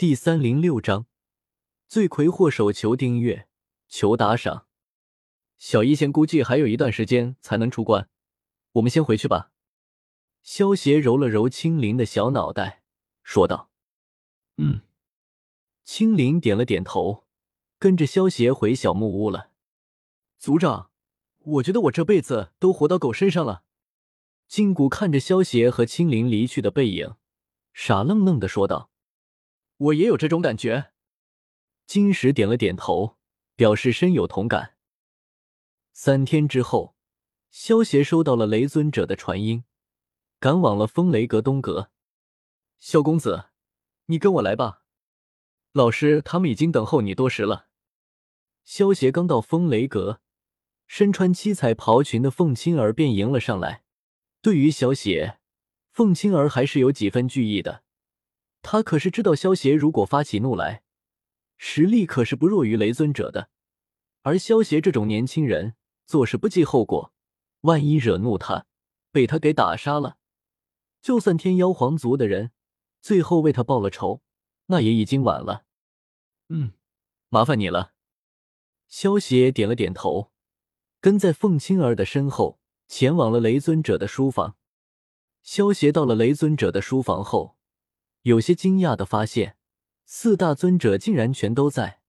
第三零六章，罪魁祸首，求订阅，求打赏。小医仙估计还有一段时间才能出关，我们先回去吧。萧邪揉了揉青灵的小脑袋，说道：“嗯。”青灵点了点头，跟着萧邪回小木屋了。族长，我觉得我这辈子都活到狗身上了。金谷看着萧邪和青灵离去的背影，傻愣愣的说道：“我也有这种感觉。”金石点了点头，表示深有同感。三天之后，萧邪收到了雷尊者的传音，赶往了风雷阁东阁。萧公子，你跟我来吧，老师他们已经等候你多时了。萧邪刚到风雷阁，身穿七彩袍裙的凤青儿便迎了上来。对于萧邪，凤青儿还是有几分惧意的。他可是知道萧邪如果发起怒来，实力可是不弱于雷尊者的。而萧邪这种年轻人做事不计后果，万一惹怒他，被他给打杀了，就算天妖皇族的人最后为他报了仇，那也已经晚了。嗯，麻烦你了。萧邪点了点头，跟在凤青儿的身后。前往了雷尊者的书房，萧邪到了雷尊者的书房后，有些惊讶的发现，四大尊者竟然全都在。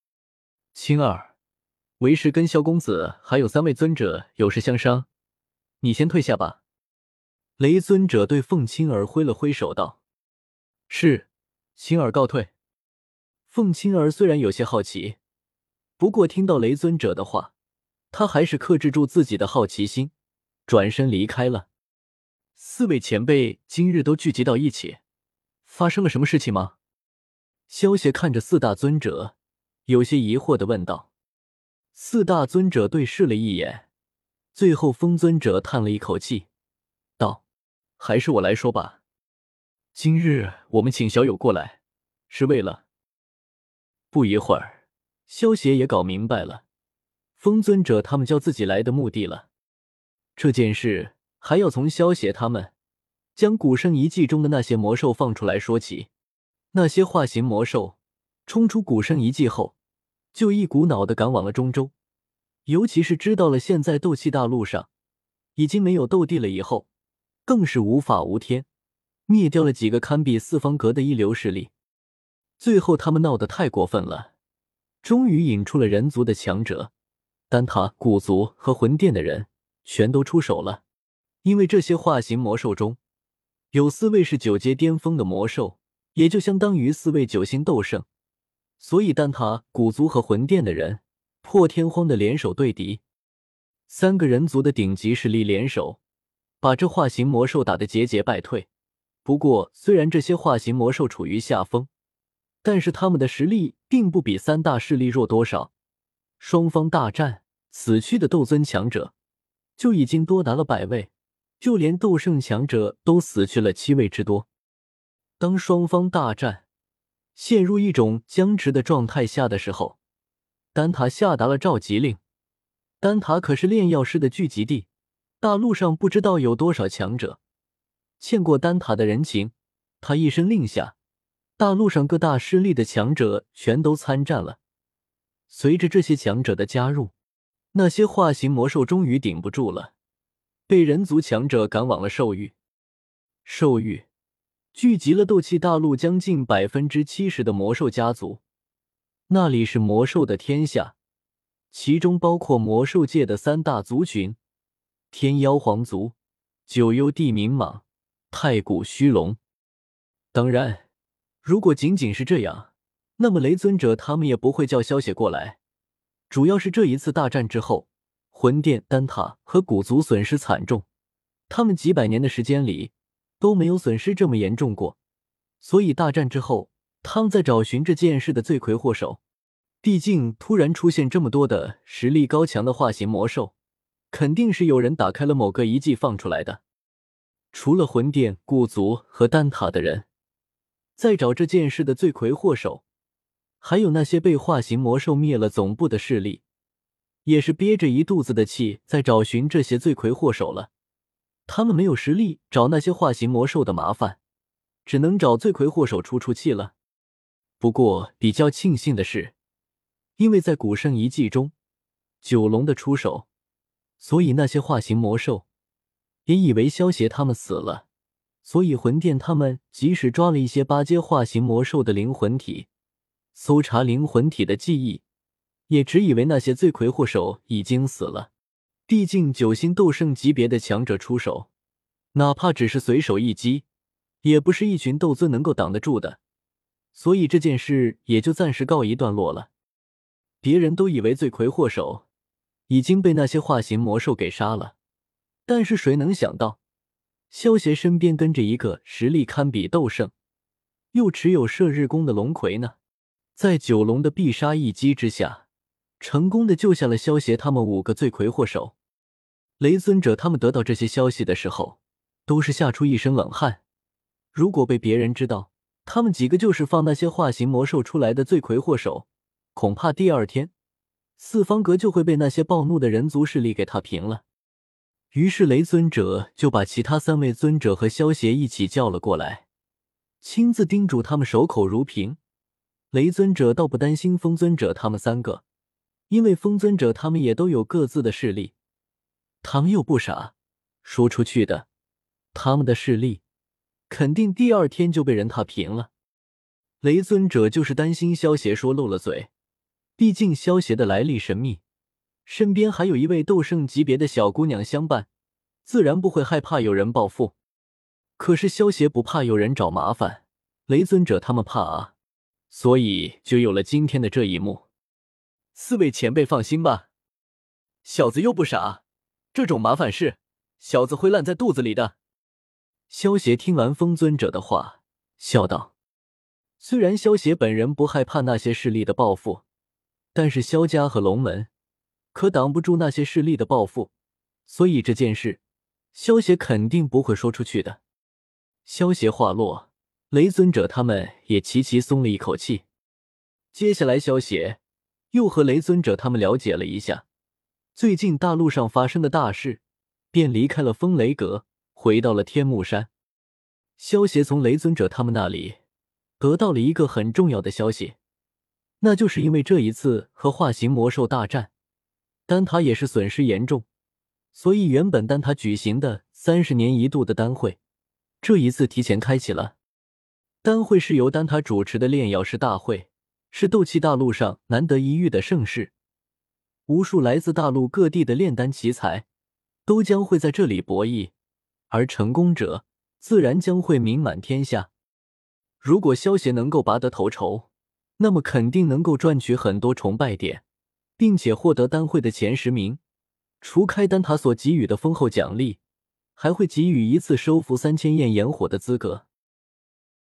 青儿，为师跟萧公子还有三位尊者有事相商，你先退下吧。雷尊者对凤青儿挥了挥手道：“是，青儿告退。”凤青儿虽然有些好奇，不过听到雷尊者的话，他还是克制住自己的好奇心。转身离开了。四位前辈今日都聚集到一起，发生了什么事情吗？萧邪看着四大尊者，有些疑惑的问道。四大尊者对视了一眼，最后风尊者叹了一口气，道：“还是我来说吧。今日我们请小友过来，是为了……”不一会儿，萧邪也搞明白了，风尊者他们叫自己来的目的了。这件事还要从萧协他们将古圣遗迹中的那些魔兽放出来说起。那些化形魔兽冲出古圣遗迹后，就一股脑的赶往了中州。尤其是知道了现在斗气大陆上已经没有斗帝了以后，更是无法无天，灭掉了几个堪比四方阁的一流势力。最后他们闹得太过分了，终于引出了人族的强者，丹塔、古族和魂殿的人。全都出手了，因为这些化形魔兽中有四位是九阶巅峰的魔兽，也就相当于四位九星斗圣，所以丹塔、古族和魂殿的人破天荒的联手对敌，三个人族的顶级实力联手，把这化形魔兽打得节节败退。不过，虽然这些化形魔兽处于下风，但是他们的实力并不比三大势力弱多少。双方大战，死去的斗尊强者。就已经多达了百位，就连斗圣强者都死去了七位之多。当双方大战陷入一种僵持的状态下的时候，丹塔下达了召集令。丹塔可是炼药师的聚集地，大陆上不知道有多少强者，欠过丹塔的人情，他一声令下，大陆上各大势力的强者全都参战了。随着这些强者的加入。那些化形魔兽终于顶不住了，被人族强者赶往了兽域。兽域聚集了斗气大陆将近百分之七十的魔兽家族，那里是魔兽的天下，其中包括魔兽界的三大族群：天妖皇族、九幽地冥蟒、太古虚龙。当然，如果仅仅是这样，那么雷尊者他们也不会叫萧血过来。主要是这一次大战之后，魂殿、丹塔和古族损失惨重，他们几百年的时间里都没有损失这么严重过，所以大战之后，他们在找寻这件事的罪魁祸首。毕竟突然出现这么多的实力高强的化形魔兽，肯定是有人打开了某个遗迹放出来的。除了魂殿、古族和丹塔的人，在找这件事的罪魁祸首。还有那些被化形魔兽灭了总部的势力，也是憋着一肚子的气在找寻这些罪魁祸首了。他们没有实力找那些化形魔兽的麻烦，只能找罪魁祸首出出气了。不过比较庆幸的是，因为在古圣遗迹中，九龙的出手，所以那些化形魔兽也以为萧协他们死了。所以魂殿他们即使抓了一些八阶化形魔兽的灵魂体，搜查灵魂体的记忆，也只以为那些罪魁祸首已经死了。毕竟九星斗圣级别的强者出手，哪怕只是随手一击，也不是一群斗尊能够挡得住的。所以这件事也就暂时告一段落了。别人都以为罪魁祸首已经被那些化形魔兽给杀了，但是谁能想到？萧协身边跟着一个实力堪比斗圣，又持有射日弓的龙葵呢，在九龙的必杀一击之下，成功的救下了萧协他们五个罪魁祸首。雷尊者他们得到这些消息的时候，都是吓出一身冷汗。如果被别人知道他们几个就是放那些化形魔兽出来的罪魁祸首，恐怕第二天四方阁就会被那些暴怒的人族势力给踏平了。于是雷尊者就把其他三位尊者和萧协一起叫了过来，亲自叮嘱他们守口如瓶。雷尊者倒不担心风尊者他们三个，因为风尊者他们也都有各自的势力，他们又不傻，说出去的，他们的势力肯定第二天就被人踏平了。雷尊者就是担心萧协说漏了嘴，毕竟萧协的来历神秘。身边还有一位斗圣级别的小姑娘相伴，自然不会害怕有人报复。可是萧协不怕有人找麻烦，雷尊者他们怕啊，所以就有了今天的这一幕。四位前辈放心吧，小子又不傻，这种麻烦事，小子会烂在肚子里的。萧协听完风尊者的话，笑道：“虽然萧协本人不害怕那些势力的报复，但是萧家和龙门。”可挡不住那些势力的报复，所以这件事，萧协肯定不会说出去的。萧协话落，雷尊者他们也齐齐松了一口气。接下来，萧协又和雷尊者他们了解了一下最近大陆上发生的大事，便离开了风雷阁，回到了天目山。萧协从雷尊者他们那里得到了一个很重要的消息，那就是因为这一次和化形魔兽大战。丹塔也是损失严重，所以原本丹塔举行的三十年一度的丹会，这一次提前开启了。丹会是由丹塔主持的炼药师大会，是斗气大陆上难得一遇的盛世。无数来自大陆各地的炼丹奇才都将会在这里博弈，而成功者自然将会名满天下。如果萧协能够拔得头筹，那么肯定能够赚取很多崇拜点。并且获得丹会的前十名，除开丹塔所给予的丰厚奖励，还会给予一次收服三千焰炎火的资格。